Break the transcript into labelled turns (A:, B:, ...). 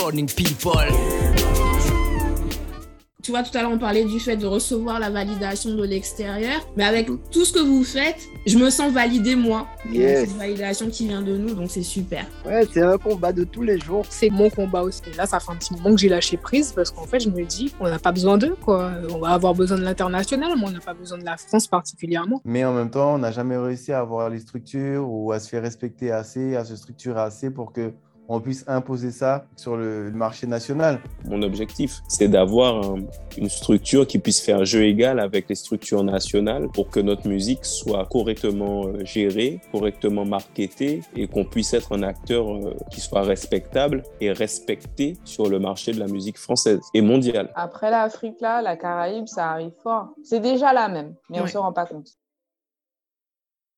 A: morning people.
B: Tu vois, tout à l'heure, on parlait du fait de recevoir la validation de l'extérieur. Mais avec tout ce que vous faites, je me sens validée, moi.
C: Yes.
B: C'est une validation qui vient de nous, donc c'est super.
C: Ouais, c'est un combat de tous les jours.
D: C'est mon combat aussi. Là, ça fait un petit moment que j'ai lâché prise parce qu'en fait, je me dis, on n'a pas besoin d'eux, quoi. On va avoir besoin de l'international, mais on n'a pas besoin de la France particulièrement.
E: Mais en même temps, on n'a jamais réussi à avoir les structures ou à se faire respecter assez, à se structurer assez pour que on puisse imposer ça sur le marché national.
F: Mon objectif, c'est d'avoir un- une structure qui puisse faire jeu égal avec les structures nationales pour que notre musique soit correctement euh, gérée, correctement marketée et qu'on puisse être un acteur euh, qui soit respectable et respecté sur le marché de la musique française et mondiale.
G: Après l'Afrique, là, la Caraïbe, ça arrive fort. C'est déjà là même, mais on
B: Ouais.
G: se rend pas compte.